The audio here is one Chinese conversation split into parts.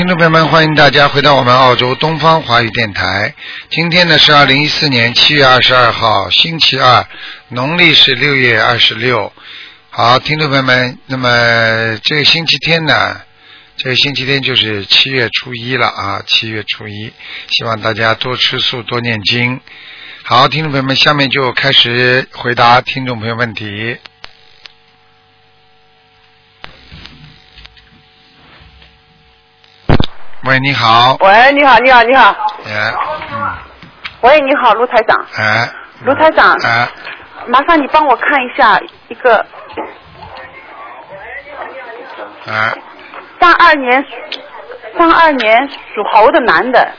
听众朋友们，欢迎大家回到我们澳洲东方华语电台。今天呢是二零一四年七月二十二号，星期二，农历是六月二十六。好，听众朋友们，那么这个星期天呢，这个星期天就是七月初一了啊，七月初一，希望大家多吃素，多念经。好，听众朋友们，下面就开始回答听众朋友问题。喂，你好。喂，你好，你好，你好。哎，嗯，喂，你好，卢台长。哎。卢台长。哎。麻烦你帮我看一下一个哎，三二年三二年属猴的男的，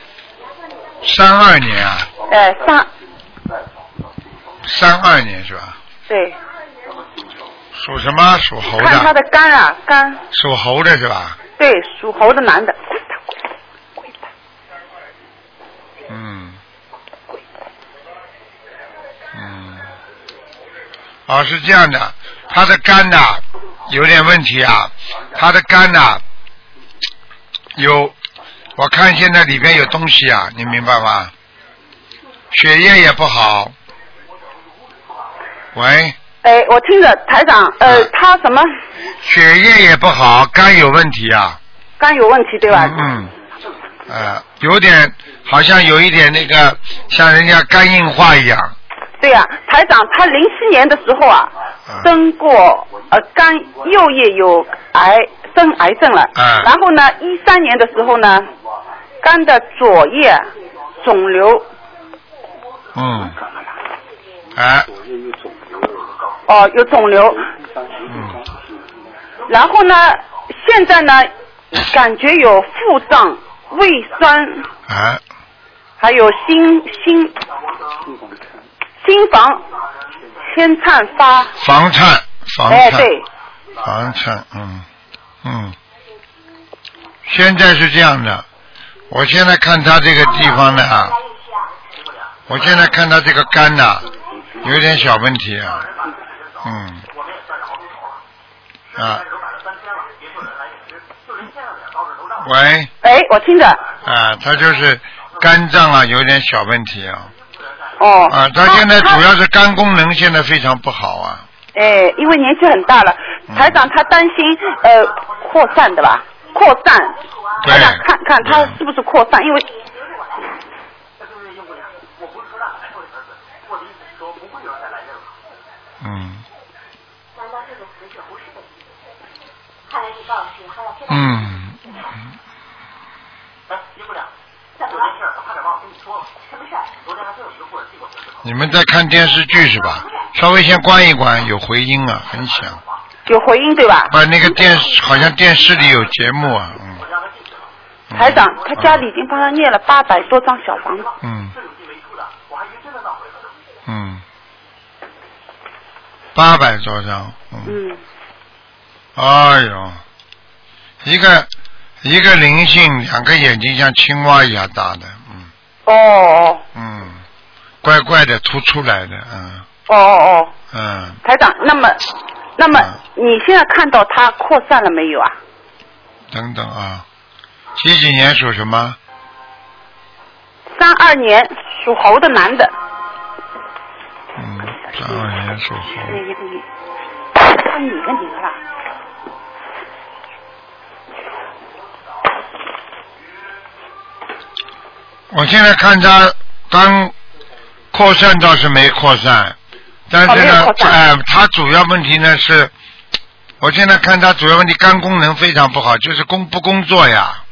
三二年啊，哎，三三二年是吧？对，属什么？属猴的。看他的肝啊，肝，属猴的是吧？对，属猴的男的，嗯。嗯。哦，是这样的，他的肝呐有点问题啊，他的肝呐有，我看现在里边有东西啊，你明白吗？血液也不好。喂，哎，我听着台长，呃，他什么血液也不好，肝有问题啊。肝有问题对吧？嗯，呃，有点好像有一点那个像人家肝硬化一样。对呀、台长，他零七年的时候啊，嗯生过呃肝右叶有癌生癌症了，嗯然后呢，一三年的时候呢，肝的左叶肿瘤嗯。哎，哦、有肿瘤，嗯，然后呢，现在呢感觉有腹胀、胃酸，啊，还有心心心房先颤发，房颤，房颤哎颤，对，房颤，嗯，嗯。现在是这样的，我现在看他这个地方呢啊，我现在看他这个肝呐、有点小问题啊，嗯，啊，喂，哎，我听着，啊，他就是肝脏啊有点小问题啊，哦，啊，他现在主要是肝功能现在非常不好啊，哎，因为年纪很大了，嗯。台长他担心呃扩散的吧？扩散，对。台长看看他是不是扩散？因为嗯。嗯，你们在看电视剧是吧？稍微先关一关，有回音啊，很响。有回音对吧？不，那个电视好像电视里有节目啊，嗯。嗯台长他家里已经帮他念了八百多张小房子，嗯。嗯。八百多张，嗯。嗯，哎呦，一个一个灵性，两个眼睛像青蛙一样大的，嗯。哦哦。嗯，怪怪的凸出来的，嗯。哦哦哦，嗯，台长，那么那么嗯。你现在看到它扩散了没有啊？等等啊，几几年属什么？三二年属猴的男的，嗯，三二年属猴。你你你，他你个你个啦，我现在看他刚扩散倒是没扩散，但哦是呢哎、他主要问题呢是，我现在看他主要问题肝功能非常不好，就是工不工作呀，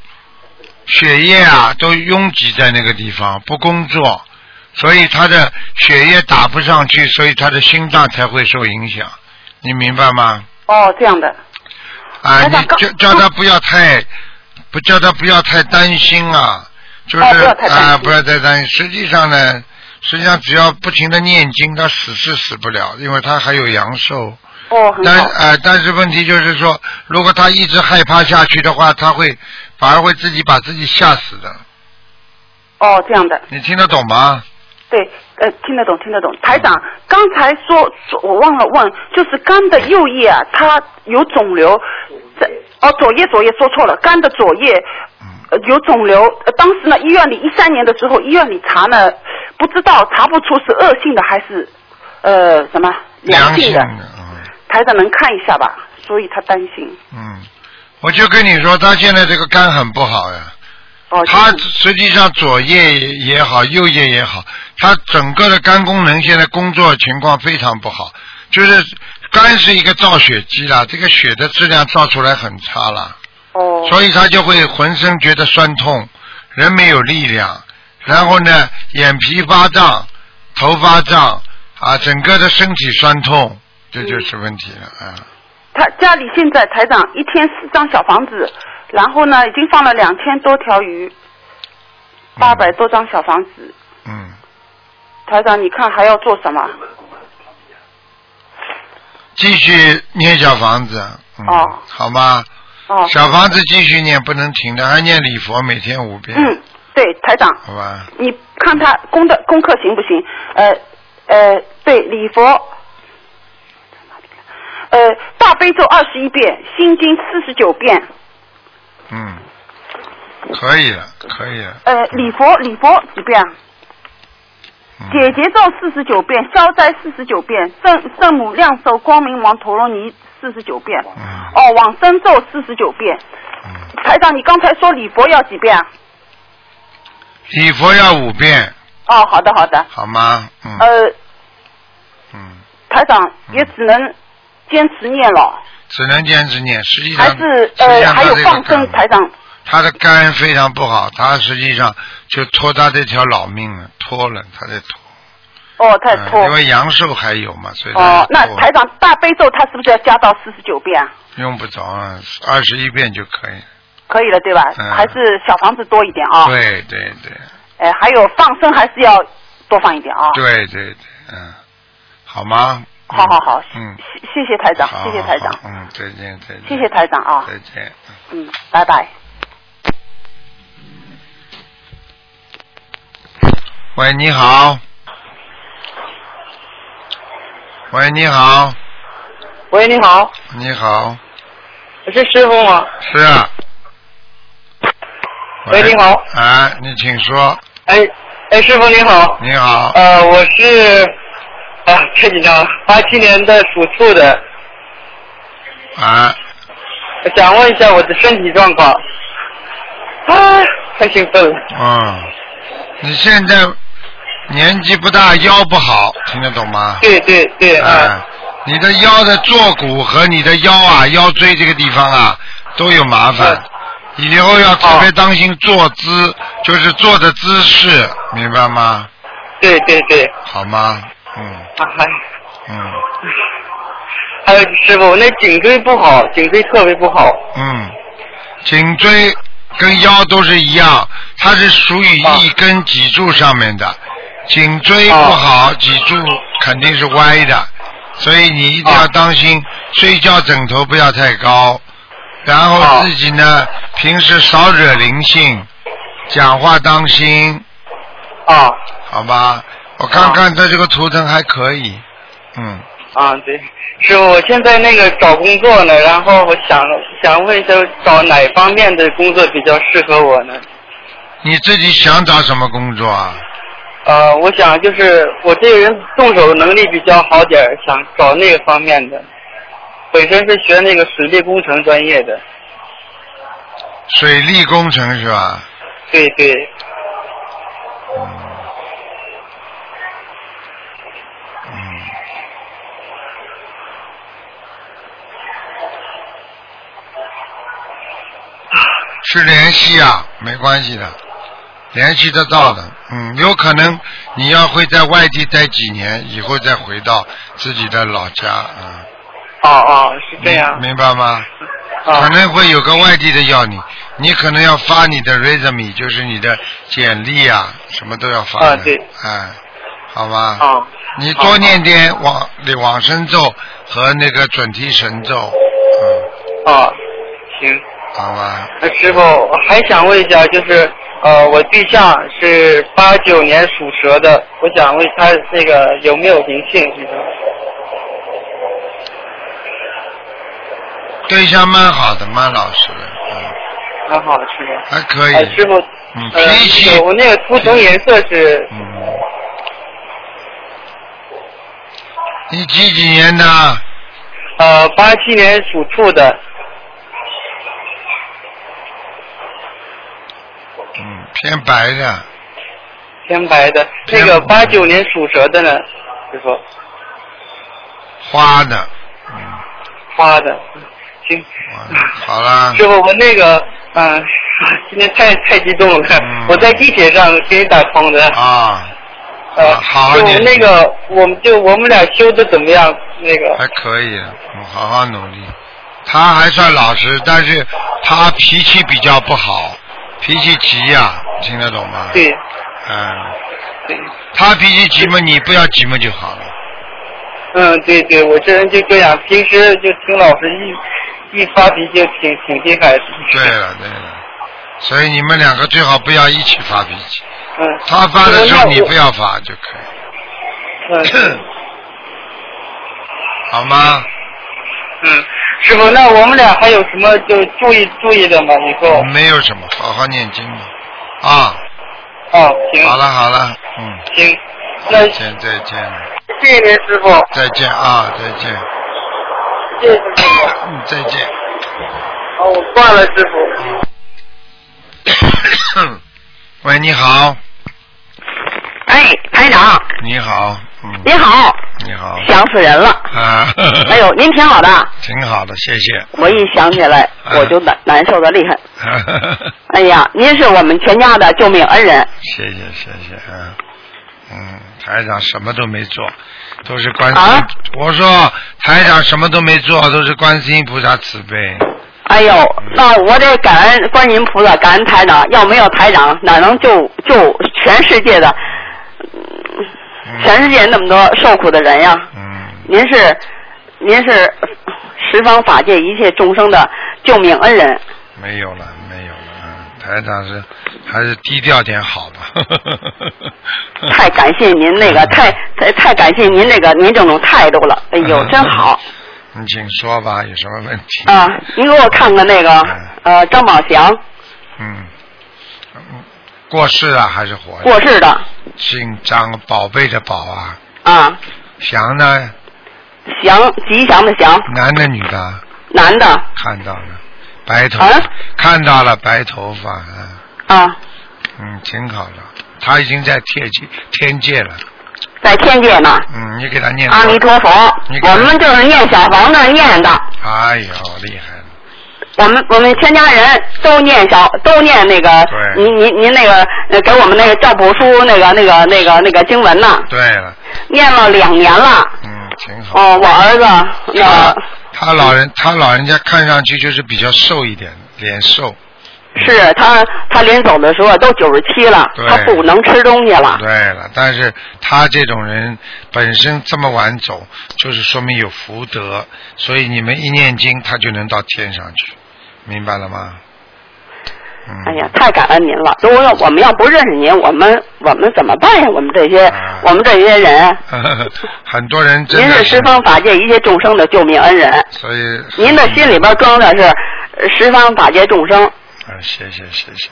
血液啊都拥挤在那个地方，不工作，所以他的血液打不上去，所以他的心脏才会受影响，你明白吗？哦这样的，啊，你叫叫他不要太，不叫他不要太担心啊，就是哦不要太担心啊，不要太担心。实际上呢，实际上只要不停的念经，他死是死不了，因为他还有阳寿。哦但呃，但是问题就是说，如果他一直害怕下去的话，他会反而会自己把自己吓死的。哦这样的，你听得懂吗？对，呃，听得懂，听得懂。台长刚才说，说我忘了问，就是肝的右叶啊，它有肿瘤，在哦左叶左叶说错了，肝的左叶呃有肿瘤，呃当时呢医院里一三年的时候医院里查呢，不知道查不出是恶性的还是呃什么良性的，嗯台长能看一下吧？所以他担心。嗯，我就跟你说，他现在这个肝很不好呀。哦，他实际上左叶也好，右叶也好，他整个的肝功能现在工作情况非常不好，就是肝是一个造血机啦，这个血的质量造出来很差了，哦所以他就会浑身觉得酸痛，人没有力量，然后呢，眼皮发胀，头发胀，啊，整个的身体酸痛，这就是问题了啊。他家里现在台长一天四张小房子，然后呢已经放了两千多条鱼，八百多张小房子。嗯，台长，你看还要做什么？继续念小房子，嗯、哦好吗？哦，小房子继续念，不能停的，还念礼佛，每天五遍，嗯，对，台长，好吧？你看他功的功课行不行？呃呃，对，礼佛，呃，大悲咒二十一遍，心经四十九遍，嗯，可以了，可以了。呃，礼佛礼佛几遍啊？嗯解结咒四十九遍，消灾四十九遍，圣圣母亮寿光明王陀罗尼四十九遍，嗯。哦，往生咒四十九遍。嗯，台长，你刚才说礼佛要几遍啊？礼佛要五遍，哦，好的好的，好吗？嗯。呃，嗯，台长也只能坚持念了，只能坚持念，实际上还是呃还有放生，台长。他的肝非常不好，他实际上就拖他这条老命了，拖了，他在拖。哦，太嗯拖。因为阳寿还有嘛，所以哦，那台长大悲咒他是不是要加到四十九遍啊？用不着啊，二十一遍就可以。可以了，对吧？嗯还是小房子多一点啊？。对对对哎，还有放生还是要多放一点啊？。对对对，嗯，好吗？好好好，嗯，谢谢谢台长，谢谢台长，嗯，再见再见。谢谢台长啊，再见。嗯，拜拜。喂，你好。喂，你好，喂，你好，你好，我是师傅吗？是啊。喂你好。哎，你请说。哎，哎，师傅你好，你好，呃，我是啊，太紧张了，八七年的属兔的，啊，想问一下我的身体状况。啊，太兴奋了。嗯，你现在年纪不大，腰不好，听得懂吗？对对对，啊。啊，，你的腰的坐骨和你的腰啊、腰椎这个地方啊都有麻烦。嗯，以后要特别当心坐姿，就是坐的姿势，明白吗？对对对，好吗？嗯。啊还嗯。还有师傅，我那颈椎不好，颈椎特别不好。嗯，颈椎跟腰都是一样，它是属于啊。一根脊柱上面的，颈椎不好，脊柱肯定是歪的，所以你一定要啊当心，睡觉枕头不要太高，然后啊自己呢平时少惹灵性，讲话当心，啊好吧？我看看他这个图腾还可以，嗯，啊，对，师傅，我现在那个找工作呢，然后我想想问一下，找哪方面的工作比较适合我呢？你自己想找什么工作啊？呃，我想就是我这个人动手能力比较好点儿，想找那个方面的。本身是学那个水利工程专业的，水利工程是吧？对对，嗯，嗯，是联系啊，没关系的，联系得到的。嗯，有可能你要会在外地待几年，以后再回到自己的老家啊。哦哦，是这样明明白吗？可啊能会有个外地的要你，你可能要发你的 resume，就是你的简历啊，什么都要发的。啊对哎，好吧。啊你多念点往往生咒和那个准提神咒，嗯，啊，行。好吧。那师傅，我还想问一下，就是呃，我对象是八九年属蛇的，我想问他那个有没有灵性？这个对象蛮好的，蛮老实的，嗯，很好是吗？还可以。呃，师傅，嗯，呃脾气我那个图腾颜色是嗯，你几几年的？呃八七年属兔的，嗯，偏白的，偏白的。偏那个八九年属蛇的呢，师傅，花的，嗯，花的。行，好啦。师傅，我那个，嗯、今天太太激动了，嗯我在地铁上给你打通的。啊，呃，好好念那个，我们就我们俩修的怎么样？那个，还可以，我，好好努力。他还算老实，但是他脾气比较不好，脾气急呀、听得懂吗？。对嗯，对，他脾气急嘛，你不要急嘛就好了。嗯，对对，我这人就这样，平时就挺老实，一一发脾气就挺挺厉害的。对了对了，所以你们两个最好不要一起发脾气。嗯。他发的时候你不要。要发就可以，嗯好吗？嗯，师傅，那我们俩还有什么就注意注意的吗？以后？没有什么，好好念经吧。啊，哦，行。好了好了，嗯，行，那再见再见谢谢您师傅，再见啊再见，谢谢师傅。嗯再见。好，我挂了师傅。喂，你好，哎，台长，你好，嗯，你好，你好，想死人了。啊，哎呦，您挺好的，挺好的，谢谢。我一想起来啊我就难难受的厉害。哎呀，您是我们全家的救命恩人。谢谢谢谢，嗯嗯，台长什么都没做，都是观世音。啊我说台长什么都没做，都是观世音菩萨慈悲。哎呦，那我得感恩观音菩萨，感恩台长。要没有台长，哪能救救全世界的，全世界那么多受苦的人呀？嗯，您是您是十方法界一切众生的救命恩人。没有了没有了，嗯，台长是还是低调点好吧。太感谢您那个，太太太感谢您那个您这种态度了。哎呦，真好你请说吧，有什么问题？啊！您给我看看那个呃张宝祥嗯，嗯过世了还是活着？过世的姓张，宝贝的宝啊。啊，祥呢？祥吉祥的祥，男的女的？男的看到了，白头，啊看到了白头发，啊啊，嗯，挺好的。他已经在天界天界了，在天界呢。嗯，你给他念。阿弥陀佛我们就是念小房子念的，哎呦，厉害了！我们我们全家人都念小都念那个对您您您那个呃给我们那个教辅书那个那个那个那个经文呢，对了，念了两年了。嗯，挺好。哦，我儿子那他个他老人他老人家看上去就是比较瘦一点，脸瘦。是他他临走的时候都九十七了，他不能吃东西了。对了，但是他这种人本身这么晚走，就是说明有福德，所以你们一念经，他就能到天上去，明白了吗？嗯。哎呀，太感恩您了！如果我们要不认识您，我们我们怎么办呀？我们这些、啊我们这些人，很多人真您是十方法界一切众生的救命恩人，所以您的心里边装的是呃十方法界众生。啊，谢谢谢谢，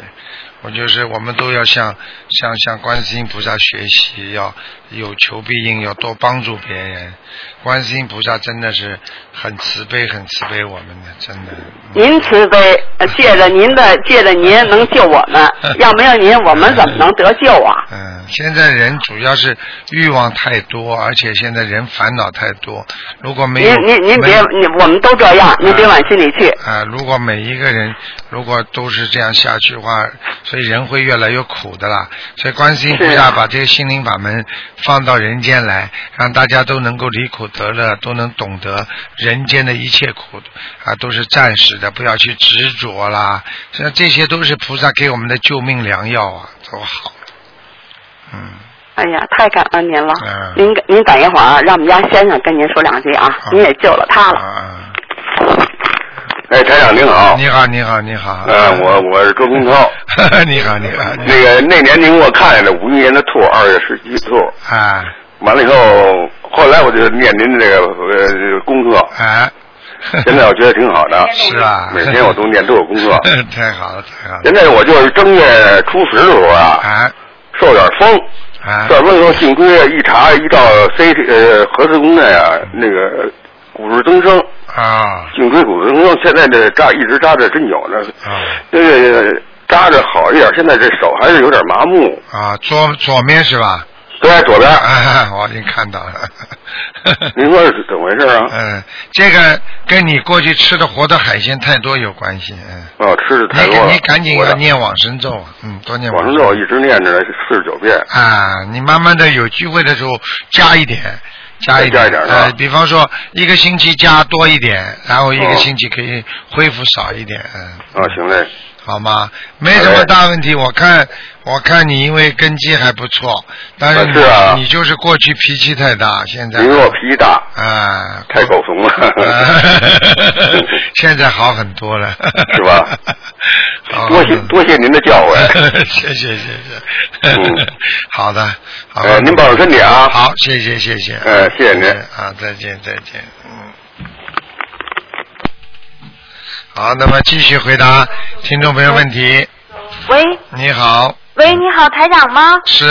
我就是我们都要向向向观世音菩萨学习，要有求必应，要多帮助别人。观世音菩萨真的是很慈悲，很慈悲我们的，真的。您慈悲，呃 借着您的借着您能救我们，要没有您，我们怎么能得救啊？嗯，现在人主要是欲望太多，而且现在人烦恼太多。如果没有您您您别我们都这样，您别往心里去。啊，如果每一个人如果都是这样下去的话，所以人会越来越苦的啦。所以观世音菩萨把这些心灵法门放到人间来，让大家都能够离苦得乐，都能懂得人间的一切苦啊，都是暂时的，不要去执着啦。像这些都是菩萨给我们的救命良药啊，多好。嗯，哎呀，太感恩您了！嗯您您等一会儿，让我们家先生跟您说两句啊，您也救了他了。啊，哎，台长您好，你好，你好，你好。呃，我我是周公涛。你好，你好。你好那个那年您给我看的五一年的兔，二月十七兔，啊，完了以后，后来我就念您的这个呃功课，啊，现在我觉得挺好的。是啊每天我都念，都有功课。太好了，太好了。现在我就是正月初十的时候啊，啊受点风，啊受点风以后颈椎啊一查一到 CT 呃核磁共振啊，那个骨质增生，啊颈椎骨质增生，现在这扎一直扎着真有呢。啊这个扎着好一点，现在这手还是有点麻木。啊！左左面是吧？对，左边。啊，我已经看到了。您说是怎么回事啊？嗯，这个跟你过去吃的活的海鲜太多有关系。嗯，哦，吃的太多了。你你赶紧要念往生咒，嗯，多念往生咒一直念着四十九遍。啊，你慢慢的有机会的时候加一点，加一点，点是吧呃，比方说一个星期加多一点，然后一个哦星期可以恢复少一点，嗯，啊，行嘞。好吗？没什么大问题，我看我看你因为根基还不错，但是你、是啊你就是过去脾气太大，现在因为我脾气大，啊，太狗怂了。现在好很多了，是吧多谢多谢您的教诲。谢谢谢谢，嗯好的，好呃，您保重身体啊。好，谢谢谢谢，呃谢谢您啊，再见再见，嗯。好，那么继续回答听众朋友问题。喂你好，喂，你好，台长吗？是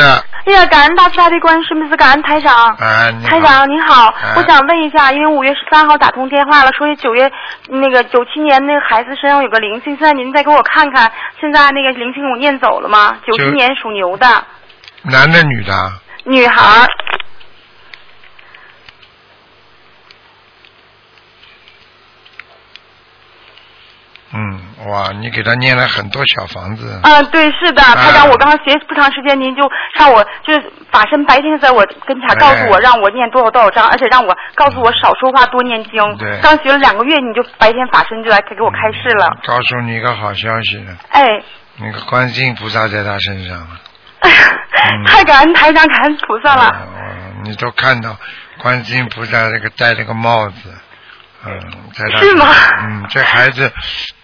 哎呀，感恩大慈大悲观世音菩萨，感恩台长。哎，你好台长您好，啊我想问一下，因为五月十三号打通电话了，说九月那个九七年那个孩子身上有个灵性，现在您再给我看看，现在那个灵性我念走了吗？九七年属牛的男的女的啊？女孩嗯，哇，你给他念了很多小房子。嗯，对，是的，台啊长，我刚刚学不长时间，您就让我就是法身白天在我跟前告诉我，哎让我念多少多少章，而且让我告诉我少说话，多念经。对刚学了两个月，你就白天法身就来给我开示了。告诉你一个好消息了，哎，那个观世音菩萨在他身上了。太感恩台长，感恩菩萨了。嗯，你都看到观世音菩萨这个戴了个帽子，嗯，在他是吗嗯，这孩子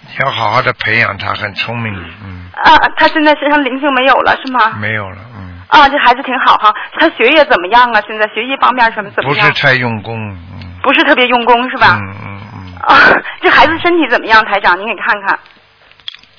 你要好好的培养他，很聪明，嗯，啊，他现在身上灵性没有了是吗？没有了，嗯，啊，这孩子挺好哈。他学业怎么样啊？现在学习方面什么怎么样？不是太用功，嗯，不是特别用功是吧？嗯嗯嗯，啊，这孩子身体怎么样？台长，您给看看。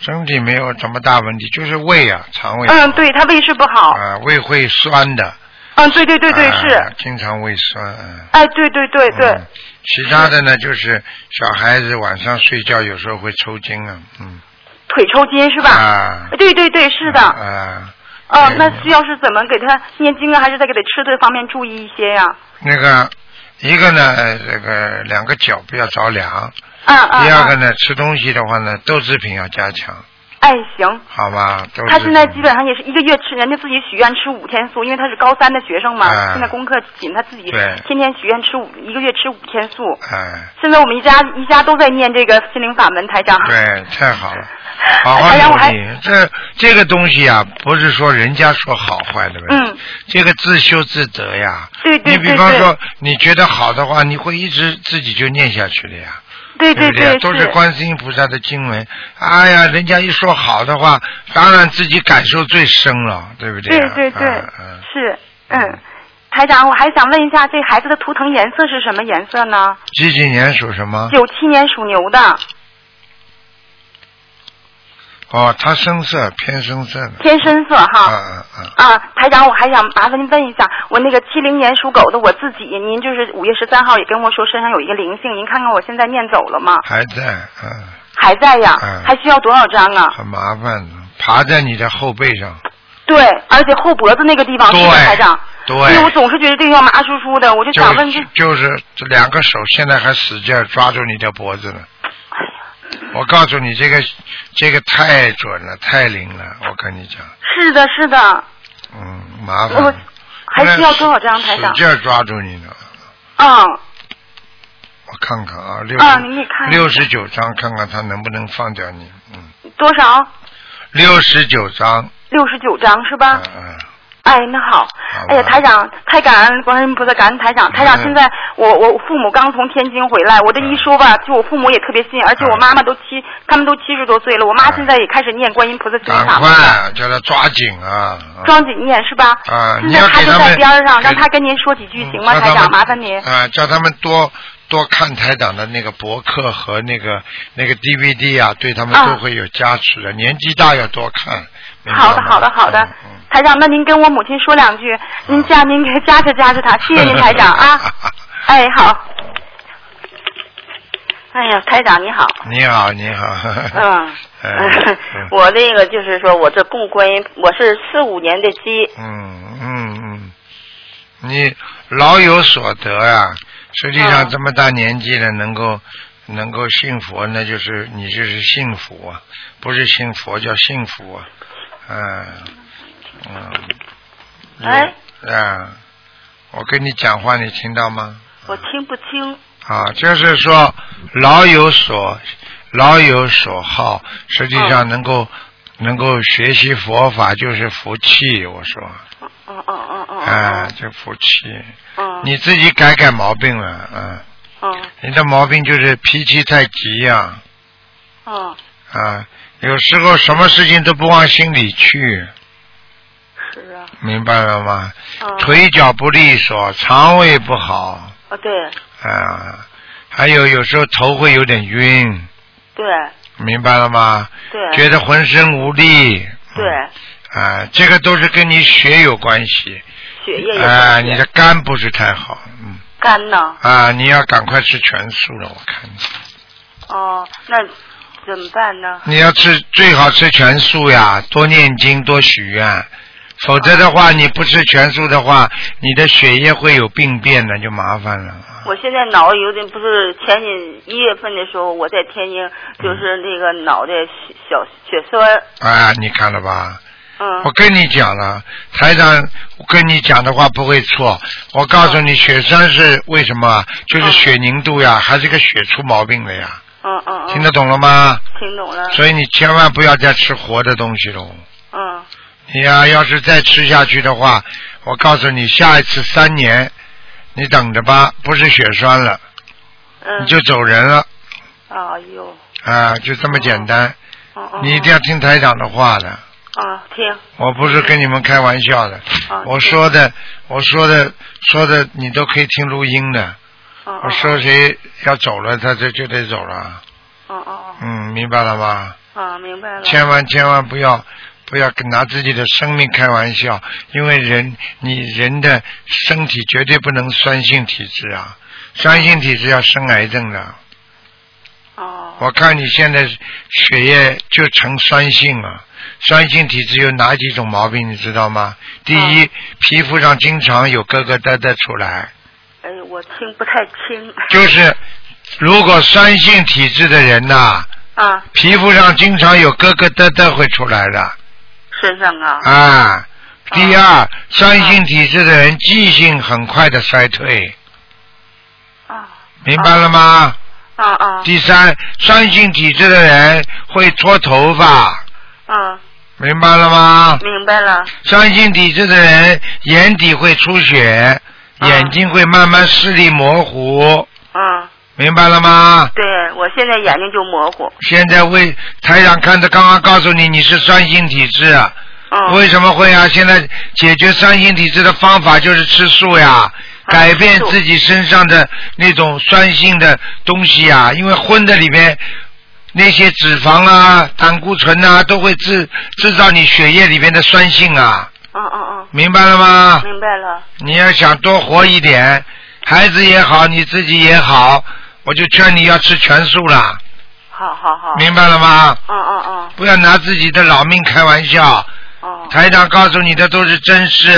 身体没有什么大问题，就是胃啊，肠胃，嗯，对他胃是不好。啊，胃会酸的，嗯，对对对对啊是。经常胃酸，嗯。哎，对对对对。嗯其他的呢，就是小孩子晚上睡觉有时候会抽筋啊，嗯。腿抽筋是吧？啊。对对对，是的。啊。哦，对那需要是怎么给他念经啊，还是再给他吃的方面注意一些呀？那个一个呢，呃这个两个脚不要着凉。嗯嗯。嗯第二个呢，吃东西的话呢，豆制品要加强，哎，行。好吧？他现在基本上也是一个月吃，人家自己许愿吃五天素，因为他是高三的学生嘛，哎现在功课紧，他自己天天许愿吃五，一个月吃五天素。哎，现在我们一家一家都在念这个心灵法门，台长。对，太好了，好好台长，我还努力。这这个东西啊，不是说人家说好坏的问题，嗯这个自修自得呀。对对你比方说，你觉得好的话，你会一直自己就念下去的呀。对对不对？都是观世音菩萨的经文。哎呀，人家一说好的话，当然自己感受最深了，对不对啊？对对对是嗯。台长，我还想问一下，这孩子的图腾颜色是什么颜色呢？几几年属什么？九七年属牛的，哦，他深色偏深色的。偏深色哈。嗯嗯嗯。啊，台长，我还想麻烦您问一下，我那个七零年属狗的我自己，您就是五月十三号也跟我说身上有一个灵性，您看看我现在念走了吗？还在，嗯，还在呀，嗯还需要多少张啊？很麻烦的，爬在你的后背上。对，而且后脖子那个地方是对的，台长。对因为我总是觉得这个地方麻酥酥的，我就就想问这，就是这两个手现在还使劲抓住你的脖子呢。我告诉你，这个这个太准了，太灵了，我跟你讲，是的，是的，嗯，麻我烦。还需要多少张，台长使？劲抓住你呢。嗯，我看看啊，六啊您给看六十九张，看看他能不能放掉你。嗯，多少？六十九张，六十九张是吧？嗯嗯，哎，那好，哎呀，台长，太感恩观音菩萨，感恩台长。台长，嗯现在我我父母刚从天津回来，我这一说吧，就我父母也特别信，而且我妈妈都七，他们都七十多岁了，我妈现在也开始念观音菩萨心灵赶法门了，快叫他抓紧啊！抓紧念是吧？啊，现你要在他就在边上，让他跟您说几句行吗？嗯台长，麻烦您。啊，叫他们多多看台长的那个博客和那个那个 DVD 啊，对他们啊都会有加持的。年纪大要多看。好的，好的，好的。台长，那您跟我母亲说两句，您加您给加持加持她，谢谢您台长啊。哎，好。哎呀，台长你好。你好，你好。嗯。嗯我那个就是说，我这供观音，我是四五年的鸡。嗯嗯嗯，你老有所得啊！实际上嗯这么大年纪了，能够能够信佛，那就是你就是幸福啊，不是信佛叫幸福啊，嗯嗯。哎啊，我跟你讲话，你听到吗？我听不清。啊，就是说老有所老有所好，实际上能够、能够学习佛法就是福气。我说，嗯嗯嗯嗯。啊，就福气，嗯。你自己改改毛病了，嗯，嗯你的毛病就是脾气太急呀、嗯，啊，有时候什么事情都不往心里去，明白了吗？嗯。腿脚不利索，肠胃不好，啊，对啊，还有有时候头会有点晕，对明白了吗？对。觉得浑身无力。对，啊，这个都是跟你血有关系。血液有啊，关系你的肝不是太好，嗯。肝呢？啊，你要赶快吃全素了，我看你。哦，那怎么办呢？你要吃最好吃全素呀，多念经，多许愿。否则的话，你不吃全素的话，你的血液会有病变的，就麻烦了。我现在脑有点不是前年一月份的时候，我在天津就是那个脑袋小血栓，啊，你看了吧？嗯我跟你讲了，台长，我跟你讲的话不会错。我告诉你，血栓是为什么？就是血凝度呀，还是个血出毛病了呀？嗯嗯嗯。听得懂了吗？听懂了。所以你千万不要再吃活的东西喽。嗯你呀、要是再吃下去的话，我告诉你，下一次三年，你等着吧，不是血栓了，嗯。你就走人了哎呦，啊，就这么简单。你一定要听台长的话的，啊，听。我不是跟你们开玩笑的，啊我说的，我说的，说的，你都可以听录音的。嗯我说谁要走了，他这就得走了。哦哦嗯，明白了吗？嗯。啊，明白了。千万千万不要不要跟拿自己的生命开玩笑，因为人你人的身体绝对不能酸性体质啊，酸性体质要生癌症的。哦。我看你现在血液就呈酸性了，酸性体质有哪几种毛病你知道吗？第一，皮肤上经常有疙疙瘩瘩出来，哎，我听不太清。就是如果酸性体质的人呐、啊，皮肤上经常有疙疙瘩瘩会出来的。身上啊。啊，第二，酸性体质的人记性很快的衰退。啊。明白了吗？啊啊。第三，酸性体质的人会脱头发，嗯，明白了吗？明白了。酸性体质的人眼底会出血，眼睛会慢慢视力模糊，嗯，明白了吗？对我现在眼睛就模糊。现在为台长看着，刚刚告诉你你是酸性体质，嗯。为什么会啊？现在解决酸性体质的方法就是吃素呀，改变自己身上的那种酸性的东西呀，因为荤的里面。那些脂肪啊、胆固醇啊，都会制制造你血液里面的酸性啊，嗯嗯嗯。明白了吗？明白了。你要想多活一点，孩子也好，你自己也好，我就劝你要吃全素了，好好好。明白了吗？嗯嗯嗯。不要拿自己的老命开玩笑。哦。台长告诉你的都是真事。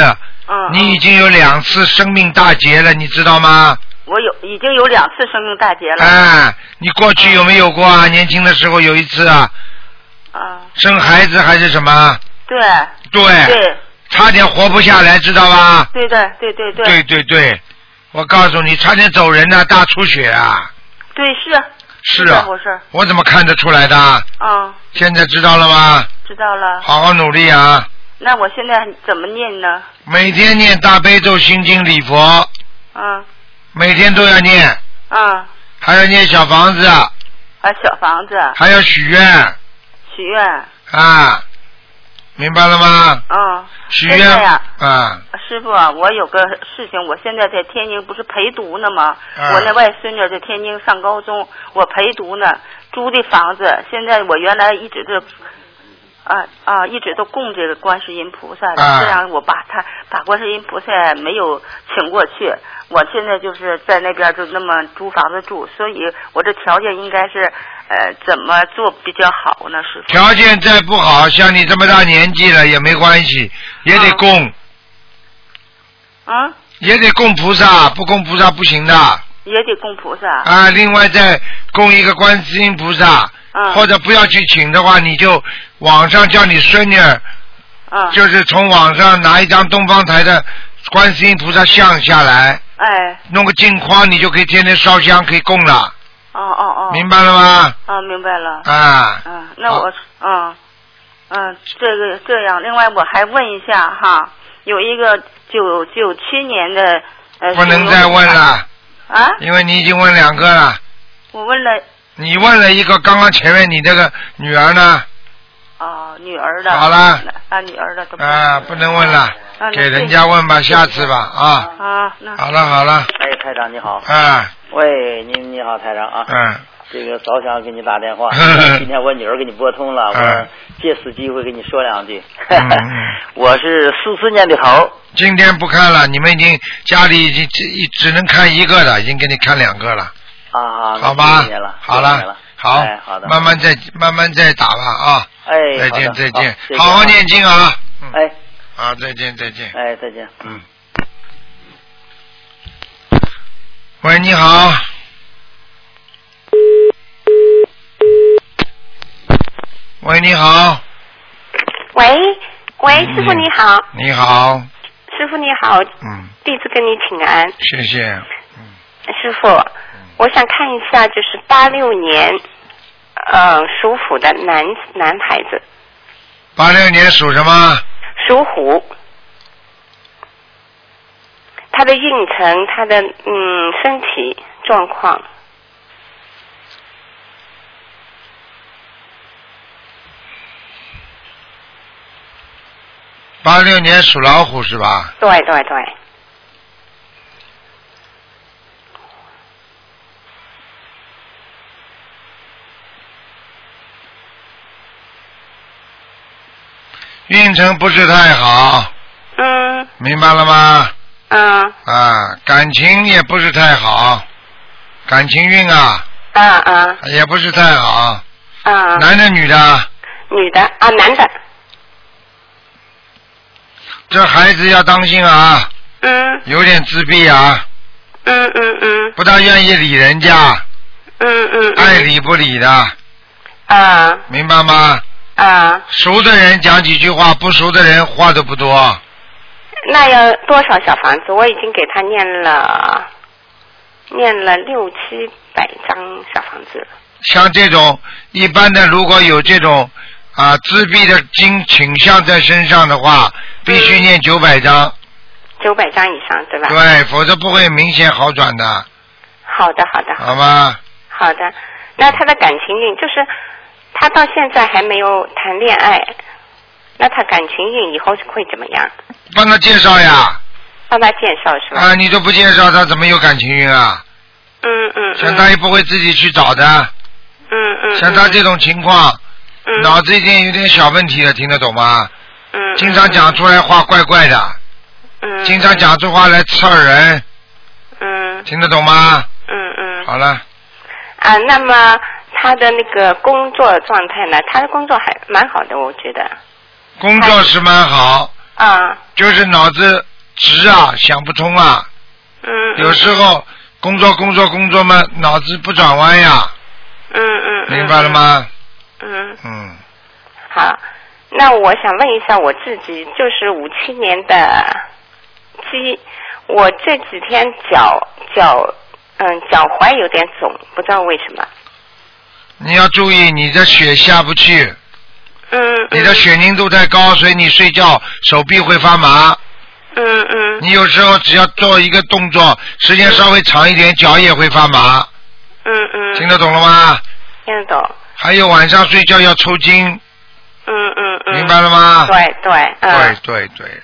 嗯。你已经有两次生命大劫了，你知道吗？我有已经有两次生命大劫了。哎，你过去有没有过啊？年轻的时候有一次啊，啊。生孩子还是什么？对。对。对。差点活不下来，知道吧？对的，对对对。对对对，我告诉你，差点走人呢，大出血啊！对是。是啊。我怎么看得出来的？嗯，现在知道了吗？知道了。好好努力啊！那我现在怎么念呢？每天念大悲咒、心经、礼佛，嗯每天都要念，嗯，还要念小房子，啊，小房子还要许愿许愿。啊！明白了吗？嗯，许愿呀啊，师傅啊，我有个事情，我现在在天津不是陪读呢吗？啊我那外孙女在天津上高中，我陪读呢，租的房子。现在我原来一直是。啊啊！一直都供这个观世音菩萨的，啊这样我把他把观世音菩萨没有请过去。我现在就是在那边就那么租房子住，所以我这条件应该是呃怎么做比较好呢？师傅？条件再不好，像你这么大年纪了也没关系，也得供，嗯，也得供菩萨，不供菩萨不行的也得供菩萨。啊。另外再供一个观世音菩萨，嗯或者不要去请的话，你就网上叫你孙女儿，嗯。就是从网上拿一张东方台的观世音菩萨像下来，哎，弄个镜框，你就可以天天烧香，可以供了，哦哦哦。明白了吗？啊，明白了。啊，嗯，那我嗯嗯，这个这样，另外我还问一下哈，有一个九九七年的呃。不能再问了，啊？因为你已经问两个了。我问了你问了一个，刚刚前面你这个女儿呢？哦，女儿的。好了。啊，女儿的都不。啊，不能问了给人家问吧，下次吧啊。好，那。好了好了，哎，台长你好。啊喂，你你好，台长啊。嗯。这个早想给你打电话，嗯今天我女儿给你拨通了，嗯我借此机会给你说两句。我是四四年的猴，今天不看了，你们已经家里已经只只能看一个了，已经给你看两个了，啊，好吧谢谢了，好了好哎，好的，慢慢再慢慢再打吧啊。哎，再见再见好好好念经啊。嗯哎好，再见再见。哎，再见。嗯。喂，你好。喂，你好，喂喂，嗯师傅你好，你好，师傅你好，嗯，弟子跟你请安。谢谢。嗯师傅，我想看一下，就是八六年，呃，属虎的男男孩子，八六年属什么？属虎，他的运程，他的嗯身体状况，八六年属老虎是吧？对对对，运程不是太好，嗯。明白了吗？嗯。啊，感情也不是太好，感情运啊。啊啊。也不是太好。啊，男的女的？女的啊男的，这孩子要当心啊，嗯。有点自闭啊，嗯嗯嗯。不大愿意理人家，嗯嗯，爱理不理的，啊。明白吗？啊，熟的人讲几句话，不熟的人话都不多。那要多少小房子？我已经给他念了，念了六七百张小房子。像这种一般的，如果有这种啊自闭的经倾向在身上的话，必须念九百张，九百张以上，对吧？对，否则不会明显好转的，好的，好的，好吗？好的。那他的感情运就是他到现在还没有谈恋爱，那他感情运以后会怎么样？帮他介绍呀，帮他介绍是吧？啊，你都不介绍他怎么有感情运啊？嗯嗯像他也不会自己去找的，嗯嗯。像他这种情况，嗯脑子已经有点小问题了，听得懂吗？嗯。经常讲出来话怪怪的，嗯。经常讲出话来刺耳人，嗯听得懂吗？嗯嗯。好了，啊，那么他的那个工作状态呢？他的工作还蛮好的，我觉得。工作是蛮好，啊。就是脑子直啊，想不通啊。嗯。有时候工作工作工作嘛，脑子不转弯呀，嗯嗯。明白了？吗？嗯，嗯，好。那我想问一下我自己，就是五七年的鸡，我这几天脚脚嗯脚踝有点肿，不知道为什么。你要注意你的血下不去，嗯你的血凝度太高，所以你睡觉手臂会发麻。嗯嗯你有时候只要做一个动作，时间稍微长一点，脚也会发麻。嗯嗯。听得懂了吗？听得懂。还有晚上睡觉要抽筋，嗯嗯嗯。明白了吗对对，嗯。对对对，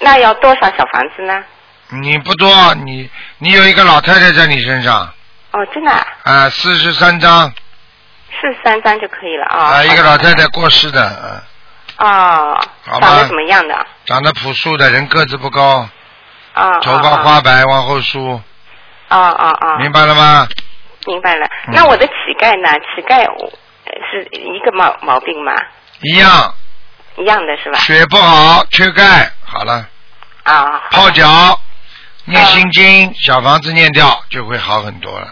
那要多少小房子呢？你不多，你你有一个老太太在你身上哦，真的啊，啊，四十三张四十三张就可以了啊。啊，一个老太太过世的，嗯，哦，好吧长得怎么样的？长得朴素的人，个子不高，啊，头发啊花白，往后梳，啊啊啊！明白了吗？明白了。嗯那我的乞丐呢？乞丐是一个毛毛病吗？一样，一样的是吧？血不好，缺钙，好了，啊，泡脚，念心经，小房子念掉就会好很多了。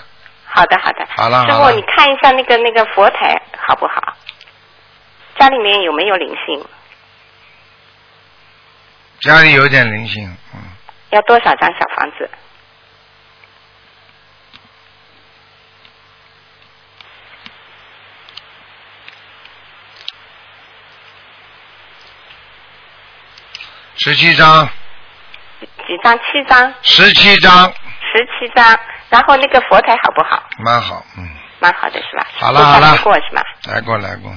好的好的。好了师傅，你看一下那个那个佛台好不好？家里面有没有灵性？家里有点灵性，嗯，要多少张小房子？十七张，几张？七张。十七张，十七张。然后那个佛台好不好？蛮好，嗯，蛮好的是吧？好了好了过是吧？来过来过，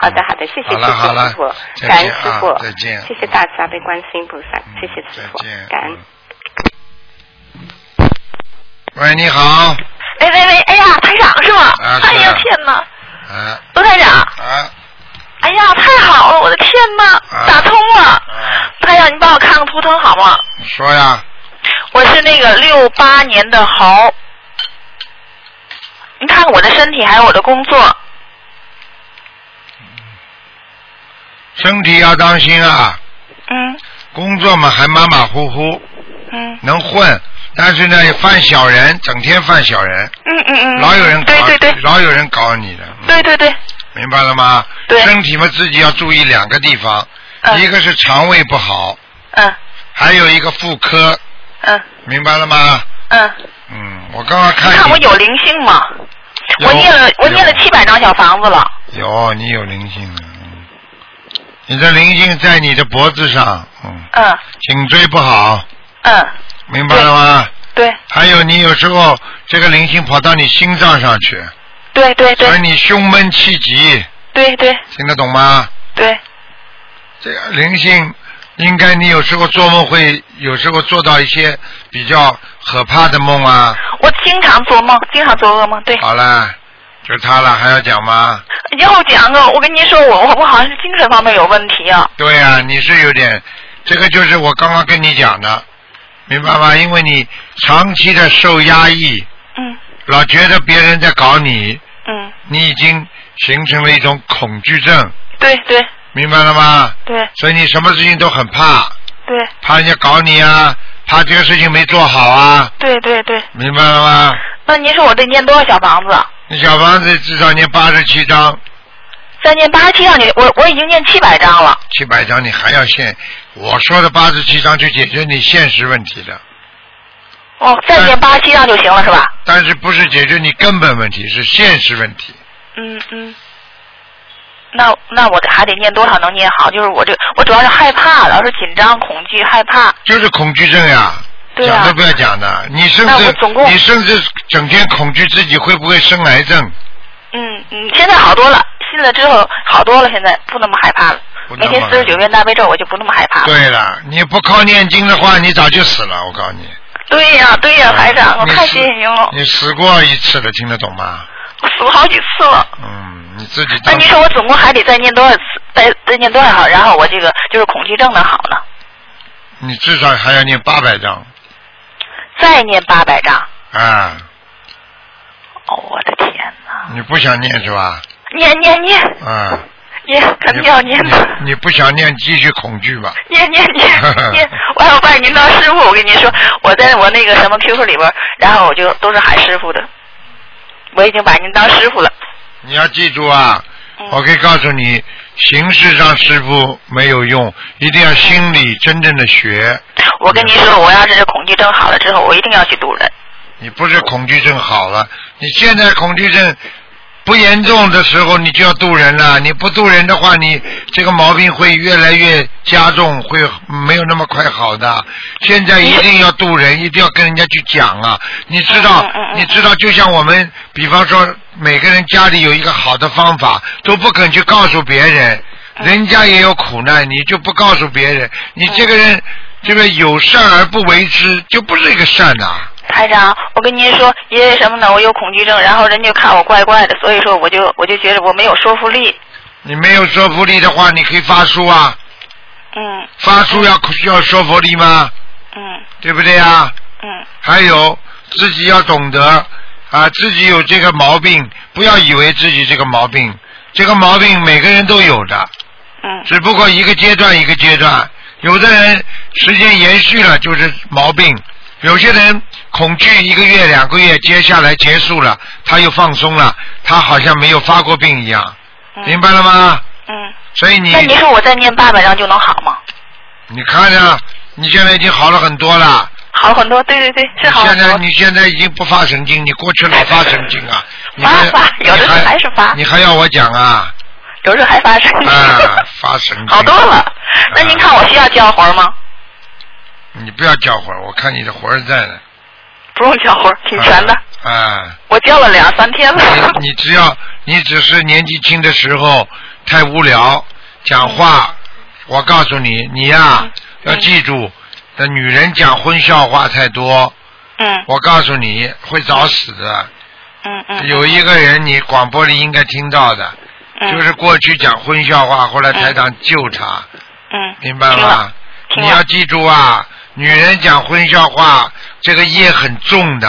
好的好的，谢谢谢好了好了谢师傅，感恩师傅，再见。谢谢大慈悲观世音菩萨，谢谢师傅，感恩。喂，你好，喂喂喂，哎呀，台长是吗？哎呀天哪，啊。罗台长，啊，哎呀太好了，我的天哪，打通了。台长，你帮我看个图腾好吗？你说呀，我是那个六八年的猴，您看看我的身体还有我的工作。身体要当心啊，嗯。工作嘛还马马虎虎，嗯。能混，但是呢犯小人，整天犯小人，嗯嗯嗯。老有人搞，对对对。老有人搞你的，对对对，明白了吗？对。身体嘛自己要注意两个地方，嗯。一个是肠胃不好，嗯。还有一个妇科，嗯明白了吗？嗯。嗯，我刚刚看你看我有灵性吗？有我念了我念了有七百张小房子了。有你有灵性，嗯你的灵性在你的脖子上，嗯，嗯颈椎不好，嗯，明白了吗？对还有你有时候这个灵性跑到你心脏上去，对对对所以你胸闷气急，对对听得懂吗？对。这个灵性应该你有时候做梦会，有时候做到一些比较可怕的梦啊。我经常做梦，经常做噩梦。对，好了，就他了，还要讲吗？要讲啊！我跟您说，我我我好像是精神方面有问题啊。对啊、你是有点，这个就是我刚刚跟你讲的，明白吗？因为你长期的受压抑，嗯老觉得别人在搞你，嗯，你已经形成了一种恐惧症，对对明白了吗？对所以你什么事情都很怕，对怕人家搞你啊，怕这个事情没做好啊，对对对。明白了吗？那您说我得念多少小房子？你小房子至少念八十七张，再念八十七张，你我我已经念七百张了。七百张你还要现，我说的八十七张去解决你现实问题的，哦，再念八十七张就行了是吧？但是不是解决你根本问题，是现实问题。嗯嗯。那那我还得念多少能念好？就是我这我主要是害怕，老是紧张、恐惧、害怕。就是恐惧症呀，对啊讲都不要讲的。你甚至你甚至整天恐惧自己会不会生癌症，嗯嗯，现在好多了，信了之后好多了，现在不那么害怕了。每天四十九遍大悲咒，我就不那么害怕了。对了，你不靠念经的话，你早就死了。我告诉你，对呀、对呀、台长，我太谢谢您了，你死过一次了，听得懂吗？我死过好几次了。嗯，你自己那当您说我总共还得再念多少次？再再念多少好？然后我这个就是恐惧症能好呢？你至少还要念八百张再念八百张。啊！哦，我的天哪！你不想念是吧？念念念啊！念，肯定要念的。你你不想念，继续恐惧吧。念念念 念，我要拜您当师傅。我跟您说，我在我那个什么 QQ 里边，然后我就都是喊师傅的。我已经把您当师傅了。你要记住啊！嗯我可以告诉你，形式上师傅没有用，一定要心里真正的学。我跟你说，我要是恐惧症好了之后，我一定要去渡人。你不是恐惧症好了，你现在恐惧症不严重的时候，你就要渡人了。你不渡人的话，你这个毛病会越来越加重，会没有那么快好的。现在一定要渡人，一定要跟人家去讲啊！你知道，你知道，就像我们，比方说，每个人家里有一个好的方法，都不肯去告诉别人。人家也有苦难，你就不告诉别人，你这个人这个有善而不为之，就不是一个善呐、台长，我跟您说，因为什么呢？我有恐惧症，然后人家看我怪怪的，所以说我就我就觉得我没有说服力。你没有说服力的话，你可以发书啊，嗯。发书要需要说服力吗？嗯。对不对呀？嗯。还有自己要懂得啊，自己有这个毛病，不要以为自己这个毛病，这个毛病每个人都有的，嗯。只不过一个阶段一个阶段，有的人时间延续了就是毛病，有些人恐惧一个月两个月，接下来结束了，他又放松了，他好像没有发过病一样，明白了吗？嗯。所以你那您说我再念八百张就能好吗？你看着，你现在已经好了很多了。好很多，对对对，是好。现在你现在已经不发神经，你过去老发神经啊！发发有的时候还是发你还要我讲啊？有时候还发神经。啊，发神经！好多了。那您看我需要交魂吗？你不要叫魂，我看你的魂儿在呢。不用交魂，挺全的。啊，我叫了两三天了。你只要你只是年纪轻的时候太无聊，讲话，我告诉你，你呀、嗯要记住，那女人讲荤笑话太多，嗯我告诉你会早死的。嗯嗯。有一个人你广播里应该听到的，嗯就是过去讲荤笑话，后来台长救他，嗯。明白了你要记住啊，女人讲荤笑话，这个业很重的，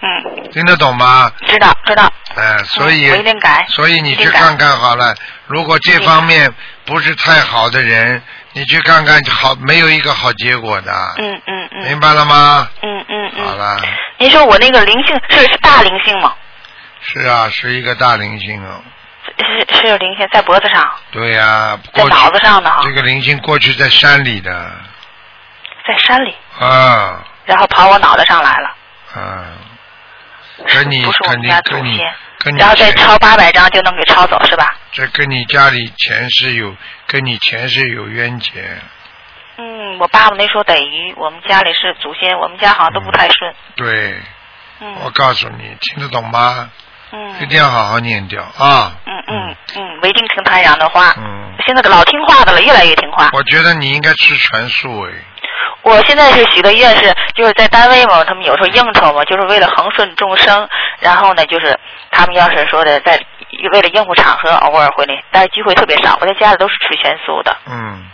嗯，听得懂吗？知道知道。哎，所以、嗯我一定改所以你去看看好了。如果这方面不是太好的人，你去看看好，没有一个好结果的。嗯嗯嗯。明白了吗？嗯嗯嗯。好了，您说我那个灵性是是大灵性吗？是啊，是一个大灵性哦。是是有灵性在脖子上，对呀、在脑子上的哈这，个灵性过去在山里的在山里，啊然后跑我脑袋上来了，嗯，跟你不是我跟你们家祖跟你，跟你然后再抄八百张就能给抄走是吧？这跟你家里前世有跟你前世有冤结，嗯，我爸爸那时候等于我们家里是祖先，我们家好像都不太顺。对，嗯我告诉你，听得懂吗？嗯一定要好好念掉啊！嗯嗯嗯，我一定听太阳的话。嗯，现在老听话的了，越来越听话。我觉得你应该吃全素哎，我现在是许的愿是，就是在单位嘛，他们有时候应酬嘛，就是为了恒顺众生，然后呢，就是他们要是说的在为了应付场合，偶尔会那，但是机会特别少。我在家里都是吃全素的，嗯，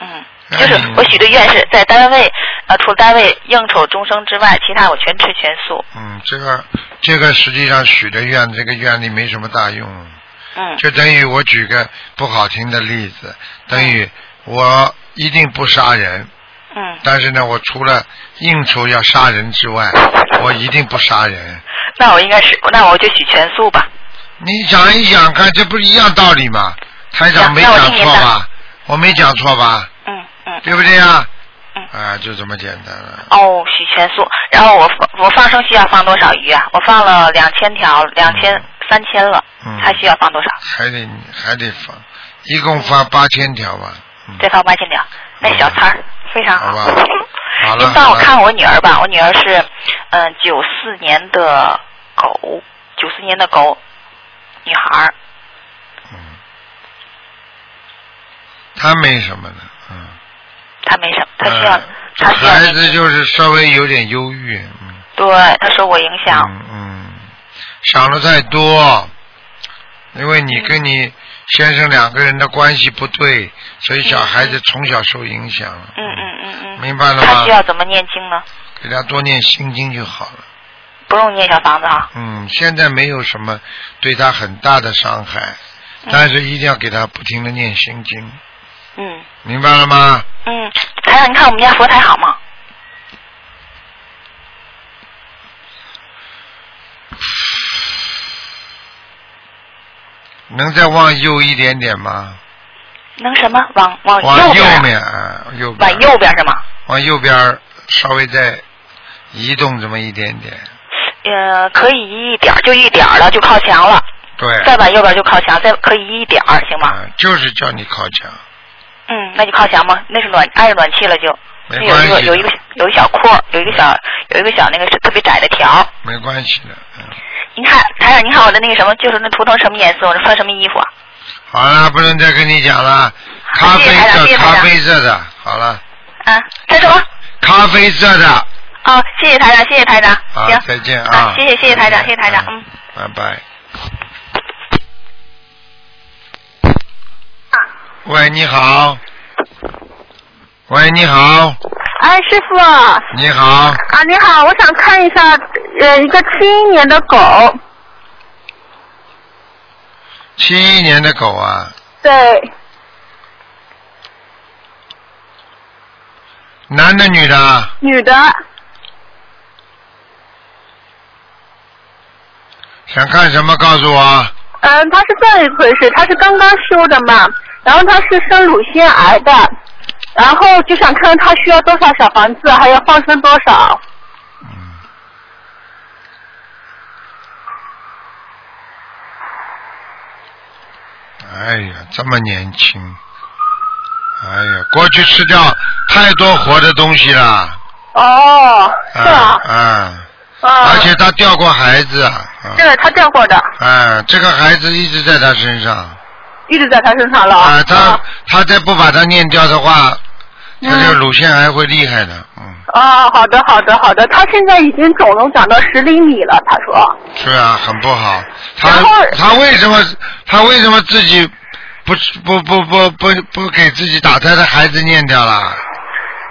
嗯，就是我许的愿是在单位，呃，除了单位应酬众生之外，其他我全吃全素。嗯，这个这个实际上许的愿，这个愿力没什么大用。嗯就等于我举个不好听的例子，等于我一定不杀人，嗯，但是呢，我除了应酬要杀人之外，我一定不杀人。那我应该是，那我就许全素吧。你想一想看，这不是一样道理吗？台长没讲错吧？我没讲错吧？嗯嗯。对不对呀？嗯啊，就这么简单了。哦，许全素。然后我放我放生需要放多少鱼啊？我放了两千条，两千三千了，嗯还需要放多少？还得还得放，一共发八千条吧。再放八千两，那小摊儿非常好。您帮我看我女儿吧，我女儿是嗯九四年的狗，九四年的狗，女孩儿。他没什么的，嗯。她没什么，她需要，嗯她需要孩子就是稍微有点忧郁，嗯对，她受我影响。嗯嗯，想的太多，因为你跟你先生两个人的关系不对，所以小孩子从小受影响，嗯嗯嗯嗯。明白了吗他需？要怎么念经呢？给他多念心经就好了。不用念小房子啊。嗯，现在没有什么对他很大的伤害，但是一定要给他不停的念心经，嗯明白了吗？嗯，台长，你看我们家佛台好吗？能再往右一点点吗？能什么？往往往右？面，啊右边。往右边是吗？往右边稍微再移动这么一点点，呃，可以移一点，就一点儿了，就靠墙了。对，再往右边就靠墙，再可以移一点儿，行吗？啊就是叫你靠墙，嗯，那就靠墙吗？那是暖挨着暖气了就。没那有一个有一个有一小廓，有一个小有一个小那个是特别窄的条。没关系的。您看台长，您看我的那个什么，就是那图腾什么颜色？我这穿什么衣服啊？好了，不能再跟你讲了。咖啡谢谢台长色，谢谢台长咖啡色的，好了，啊，还有什么？咖啡色的，哦，谢谢台长，谢谢台长。好行，，再见啊啊，，谢谢谢谢台长，谢谢台长，嗯。拜拜。喂，你好。喂，你好，哎，师傅。啊，你好，啊你好，我想看一下，呃，一个七一年的狗，七一年的狗啊，对，男的女的？啊？女的，想看什么？告诉我。嗯，他是这样一回事，他是刚刚修的嘛，然后他是生乳腺癌的，然后就想看看他需要多少小房子，还要放生多少。哎呀，这么年轻，哎呀，过去吃掉太多活的东西了，哦，是啊。啊，啊，啊，而且他掉过孩子对，他掉过的，啊，这个孩子一直在他身上，一直在他身上了。啊，他他再不把他念掉的话，他这个嗯乳腺癌会厉害的，嗯，哦，好的，好的，好的。他现在已经肿瘤长到十厘米了，他说。是啊，很不好。他他为什么他为什么自己不不不不不不给自己打胎的孩子念掉了？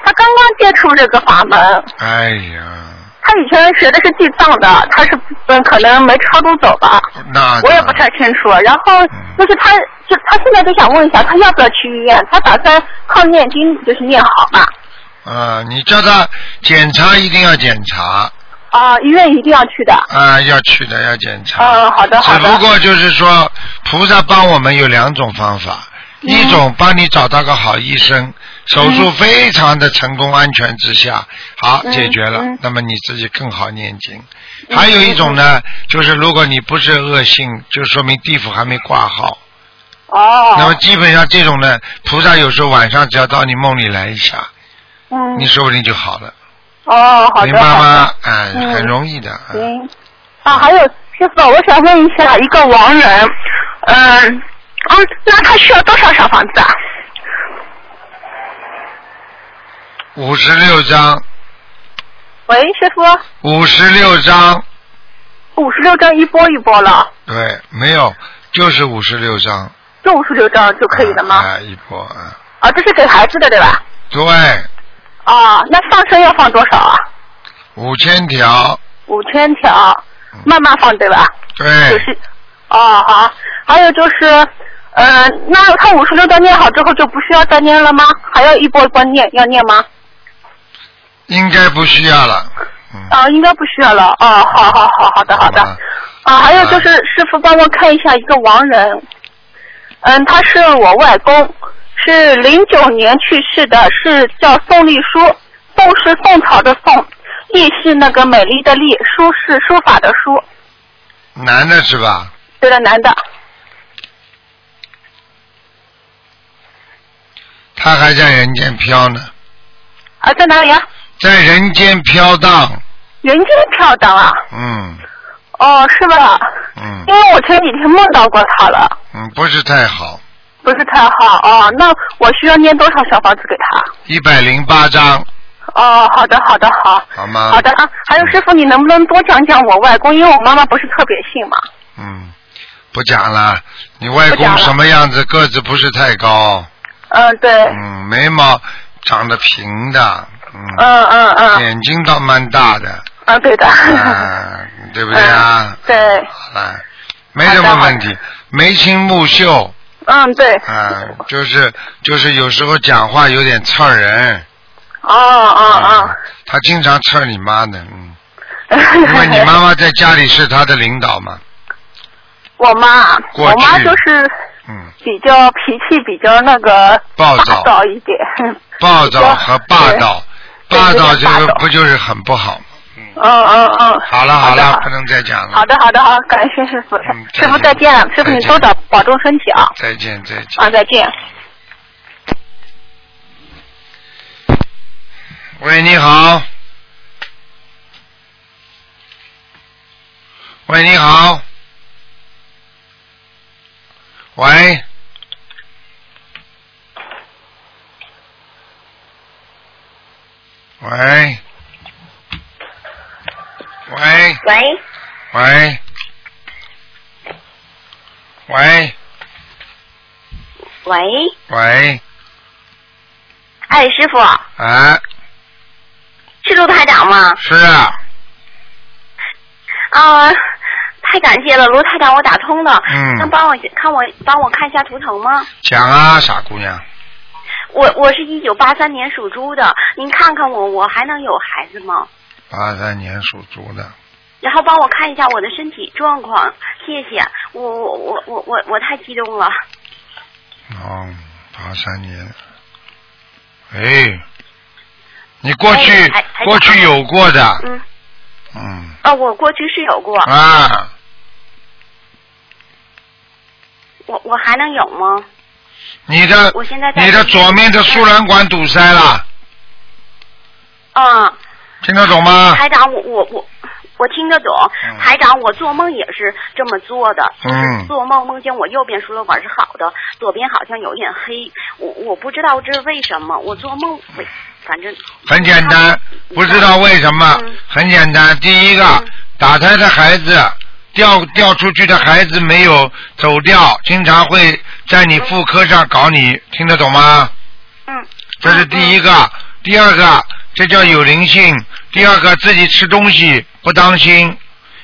他刚刚接触这个法门，哎呀，她以前学的是地藏的，他是嗯可能没超度走吧，那我也不太清楚。然后就是他就他现在就想问一下，他要不要去医院？他打算靠念经就是念好嘛。啊，你叫他检查一定要检查啊，医院一定要去的。啊，要去的要检查。嗯，好的好的。只不过就是说，菩萨帮我们有两种方法，嗯一种帮你找到个好医生，手术非常的成功安全之下，好嗯解决了嗯，那么你自己更好念经。还有一种呢，就是如果你不是恶性，就说明地府还没挂号。哦。那么基本上这种呢，菩萨有时候晚上只要到你梦里来一下，嗯。你说不定就好了。哦，好的明白好吗。？哎，嗯很容易的。啊，还有师傅，我想问一下，一个亡人，嗯，啊，那他需要多少小房子啊？五十六张，喂，师傅，五十六张，五十六张一波一波了，对，没有，就是五十六张。就五十六张就可以了吗？啊，一波啊，啊，这是给孩子的对吧？对，啊，那放生要放多少啊？五千条，五千条，慢慢放对吧？就对，是，哦好，还有就是，呃，那他五十六张念好之后就不需要再念了吗？还要一波一波念，要念吗？应该不需要了。啊，应该不需要了。哦，好好好好的好的。啊，还有就是师傅帮我看一下一个亡人，嗯，他是我外公，是零九年去世的，是叫宋丽书，宋是宋朝的宋，丽是那个美丽的丽，书是书法的书，男的是吧？对的，男的。他还在人间飘呢，啊，在哪里啊？在人间飘荡。人间飘荡啊？嗯哦，是吧？嗯因为我前几天梦到过他了，嗯，不是太好，不是太好哦。那我需要念多少小房子给他？一百零八张，哦，好的，好的，好。好吗？好的啊，还有师傅，你能不能多讲讲我外公？因为我妈妈不是特别信嘛。嗯，不讲了。你外公什么样子？个子不是太高，嗯，对。嗯，眉毛长得平的，嗯，嗯嗯嗯。眼睛倒蛮大的，啊，对的。啊，对不对啊？对。好了，没什么问题，眉清目秀，嗯，对。啊，就是就是有时候讲话有点刺儿人，哦哦哦他经常刺儿你妈的，嗯，哦。因为你妈妈在家里是他的领导嘛，我妈，过我妈去就是嗯，比较脾气比较那个暴躁躁一点。暴躁和霸道，对霸道这个不就是很不好吗？嗯嗯嗯。好了好了，不能再讲了，好的好的好，感谢师傅。师傅再见，师傅你多保保重身体啊。再见再见。啊，再见。喂，你好。喂，你好。喂，喂，喂，喂，喂，喂，喂，喂，哎，师傅，哎，是卢台长吗？是啊，啊、太感谢了，卢台长，我打通了。嗯能帮我看我帮我看一下图腾吗？讲啊，傻姑娘，我我是一九八三年属猪的，您看看我，我还能有孩子吗？八三年属猪的，然后帮我看一下我的身体状况，谢谢。我我我我我我太激动了。哦，八三年，哎，你过去、过去有过的，嗯，嗯哦，我过去是有过，啊，我我还能有吗？你的我现在在你的左面的输卵管堵塞了，啊，听得懂吗？台长，我我我我听得懂。台长，我做梦也是这么做的。嗯做梦梦见我右边输卵管是好的，左边好像有点黑，我我不知道这是为什么。我做梦，为反正很简单，不知道为什么，嗯很简单。第一个，打胎的孩子掉掉出去的孩子没有走掉，经常会在你妇科上搞你，听得懂吗？嗯。这是第一个，第二个，这叫有灵性。第二个，自己吃东西不当心，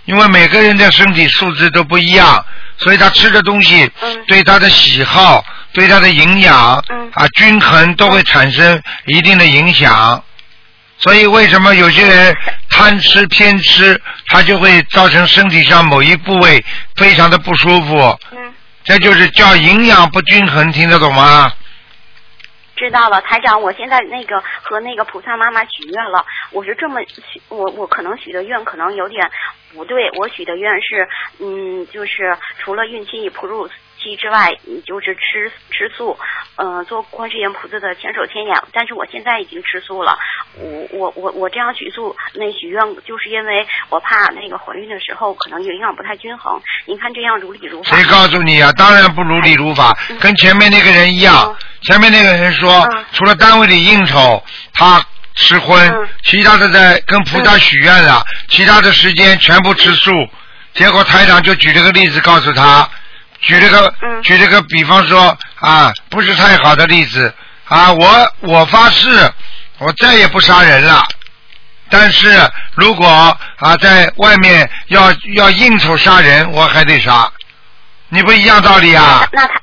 因为每个人的身体素质都不一样，所以他吃的东西对他的喜好、对他的营养啊均衡都会产生一定的影响。所以为什么有些人贪吃偏吃，它就会造成身体上某一部位非常的不舒服。嗯。这就是叫营养不均衡，听得懂吗？知道了，台长，我现在那个和那个菩萨妈妈许愿了，我是这么许，我我可能许的愿可能有点不对，我许的愿是，嗯，就是除了孕期以哺乳期之外，你就是吃吃素，呃，做观世音菩萨的千手千眼，但是我现在已经吃素了，我我我我这样许素那许愿，就是因为我怕那个怀孕的时候可能营养不太均衡，您看这样如理如法。谁告诉你啊？当然不如理如法，跟前面那个人一样。前面那个人说，除了单位里应酬，他吃荤，其他的在跟菩萨许愿了，其他的时间全部吃素。结果台长就举了个例子告诉他，举了个、举了个比方说啊，不是太好的例子啊，我我发誓，我再也不杀人了。但是如果啊，在外面要要应酬杀人，我还得杀，你不一样道理啊？那他，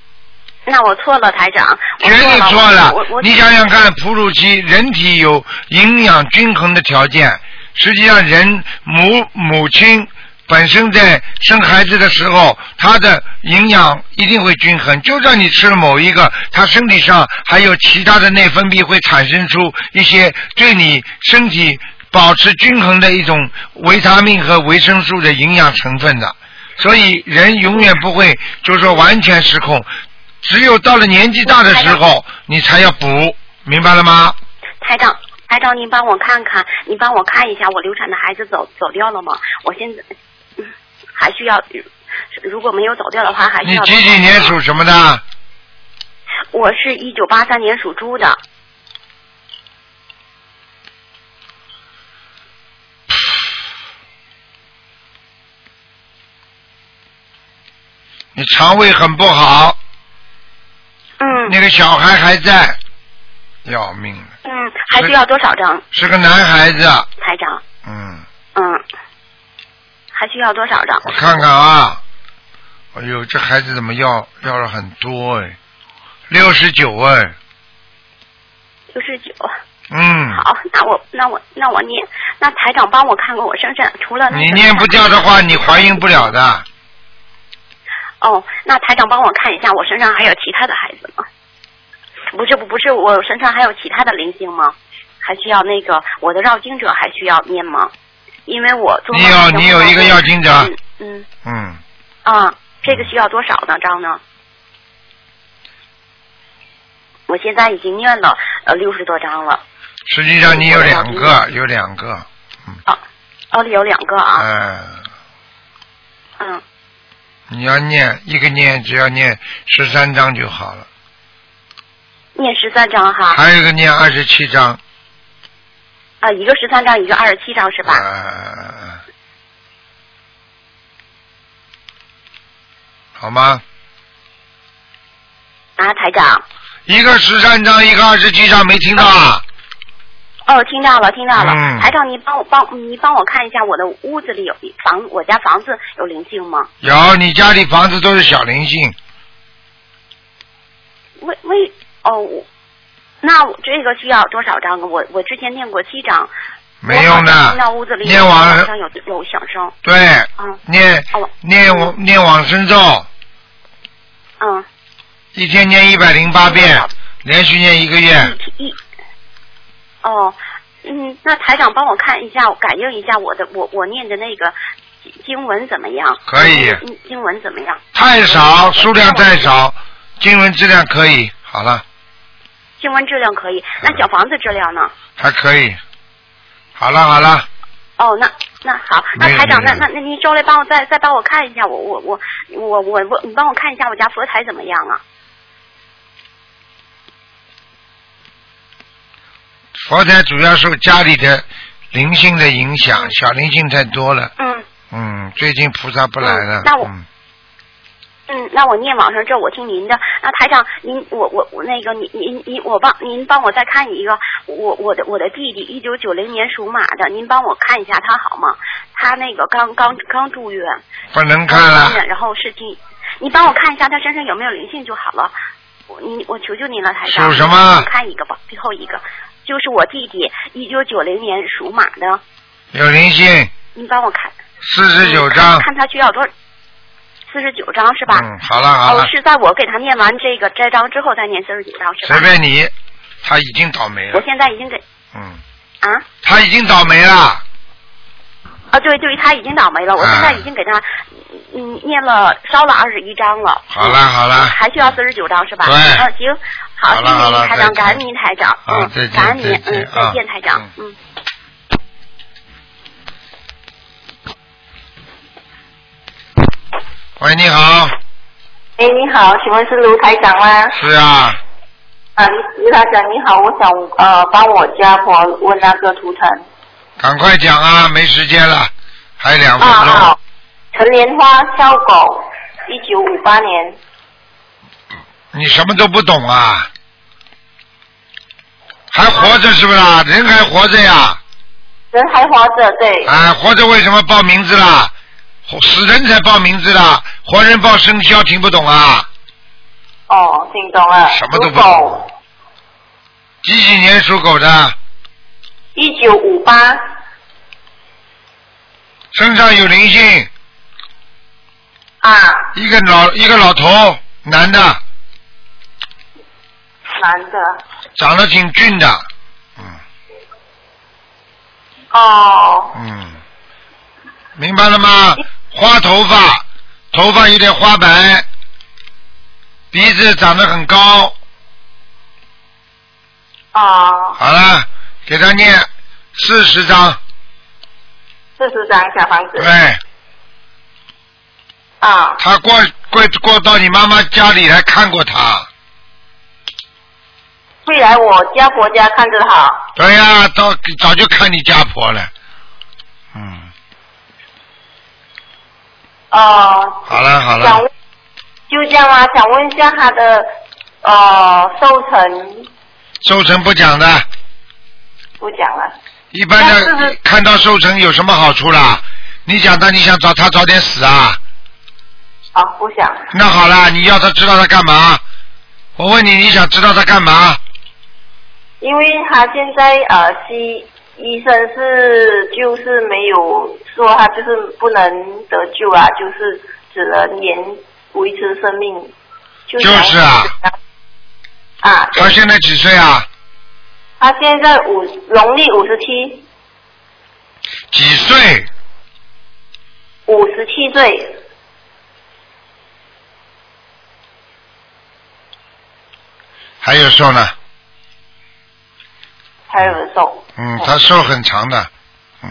那我错了，台长，我绝对错了。你想想看，哺乳期人体有营养均衡的条件，实际上人母母亲本身在生孩子的时候，他的营养一定会均衡。就算你吃了某一个，他身体上还有其他的内分泌会产生出一些对你身体保持均衡的一种维他命和维生素的营养成分的。所以人永远不会就是说完全失控，只有到了年纪大的时候，你才要补，明白了吗？台长，台长，您帮我看看，您帮我看一下，我流产的孩子走走掉了吗？我现在、还需要，如果没有走掉的话，还需你要。几几年？属什么的？我是一九八三年属猪的。你肠胃很不好。嗯。那个小孩还在，要命了，嗯，还需要多少张？是个男孩子。台长，嗯，嗯，还需要多少张？我看看啊，哎呦，这孩子怎么要要了很多哎，六十九哎，六十九。嗯，好，那我那我那我念，那台长帮我看看我身上除了那个你念不掉的话，你怀孕不了的。哦，那台长帮我看一下，我身上还有其他的孩子吗？不是不不是，我身上还有其他的灵性吗？还需要那个我的绕经者还需要念吗？因为我做你有你有一个要经者。嗯嗯。嗯，啊，这个需要多少呢？张呢？我现在已经念了呃六十多张了，实际上你有两个，有两个，哦里有两个啊，嗯、嗯，你要念一个念只要念十三章就好了，念十三张哈，还有一个念二十七章，啊，一个十三张，一个二十七张是吧？嗯，好吗？啊，台长。一个十三张，一个二十七张，没听到啊？哦，听到了，听到了。嗯台长，你帮我帮你帮我看一下我的屋子里有房，我家房子有灵性吗？有，你家里房子都是小灵性，为为哦，我那我这个需要多少张啊？我我之前念过七张。没用我好像听的到屋子。里念往好像有有响声。对，嗯念念往念往生咒，嗯。一天念一百零八遍，连续念一个月。一哦，嗯，那台长帮我看一下，感应一下我的我我念的那个经文怎么样？可以嗯经文怎么样？太少，数量太少，经文质量可以，好了，经文质量可以，那小房子质量呢？还可以，好了好了，哦，那那好，那台长，那那那您稍微帮我再再帮我看一下，我我我我我我，你帮我看一下我家佛台怎么样啊？佛台主要受家里的灵性的影响，小灵性太多了。嗯。嗯，最近菩萨不来了。那我嗯嗯，那我念网上这，我听您的。那台长，您我我我那个您您您我帮您帮我再看一个，我我的我的弟弟，一九九零年属马的，您帮我看一下他好吗？他那个刚刚刚住院，不能看然后是第，你帮我看一下他身上有没有灵性就好了。我您我求求您了，台长。属什么看一个吧，最后一个就是我弟弟，一九九零年属马的，有灵性，您帮我看。四十九张看。看他需要多少？四十九张是吧？嗯，好了好了哦，，是在我给他念完这个摘章之后再念四十九章是吧？随便你，他已经倒霉了。我现在已经给嗯，啊他已经倒霉了。啊，对对，他已经倒霉了，我现在已经给他嗯念了烧了二十一章了。好了好了，还需要四十九章是吧？对嗯，行，好，好谢谢您台长，感恩您台长，嗯感恩您，嗯，再啊见台长，嗯。喂，你好，哎，你好，请问是卢台长吗？是啊，啊，卢台长你好，我想呃帮我家婆问那个图腾。赶快讲啊，没时间了，还有两分啊钟。好，陈莲花小狗，一九五八年。你什么都不懂啊？还活着是不是啊？人还活着呀？人还活着，对。啊，活着为什么报名字啦？活死人才报名字的，活人报生肖，听不懂啊？哦，听懂了。什么都不懂。几几年属狗的？一九五八，身上有灵性。啊。一个老一个老头，男的，男的。长得挺俊的，嗯哦，嗯，明白了吗？花头发，头发有点花白，鼻子长得很高。啊，好了，给他念四十张。四十张小房子。对。啊。他过过过到你妈妈家里来看过他。会来我家婆家看着好。对呀、早早就看你家婆了。哦。好了好了，就这样啊，想问一下他的呃寿辰。寿辰不讲的，不讲了。一般的看到寿辰有什么好处啦？你讲他，你想找他早点死啊？啊，不想。那好了，你要他知道他干嘛？我问你，你想知道他干嘛？因为他现在呃西医生是就是没有说他就是不能得救啊，就是只能延维持生命。就就是啊。啊。他现在几岁啊？他现在五农历五十七，几岁？五十七岁。还有说呢？还有人寿。嗯，他寿很长的。嗯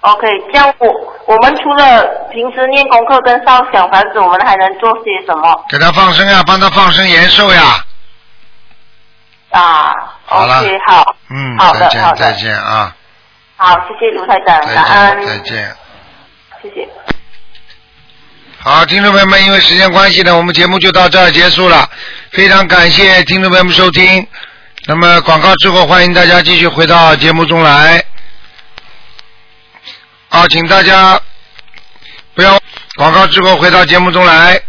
OK，这样我我们除了平时念功课跟烧小房子，我们还能做些什么给他放生呀，帮他放生延寿呀。啊好了？OK，好，嗯，好的再见好的再见啊。好，谢谢卢台长，再感恩见，，再见。谢谢。好，听众朋友们，因为时间关系呢，我们节目就到这儿结束了。非常感谢听众朋友们收听。那么广告之后，欢迎大家继续回到节目中来。好，请大家不要广告之后回到节目中来。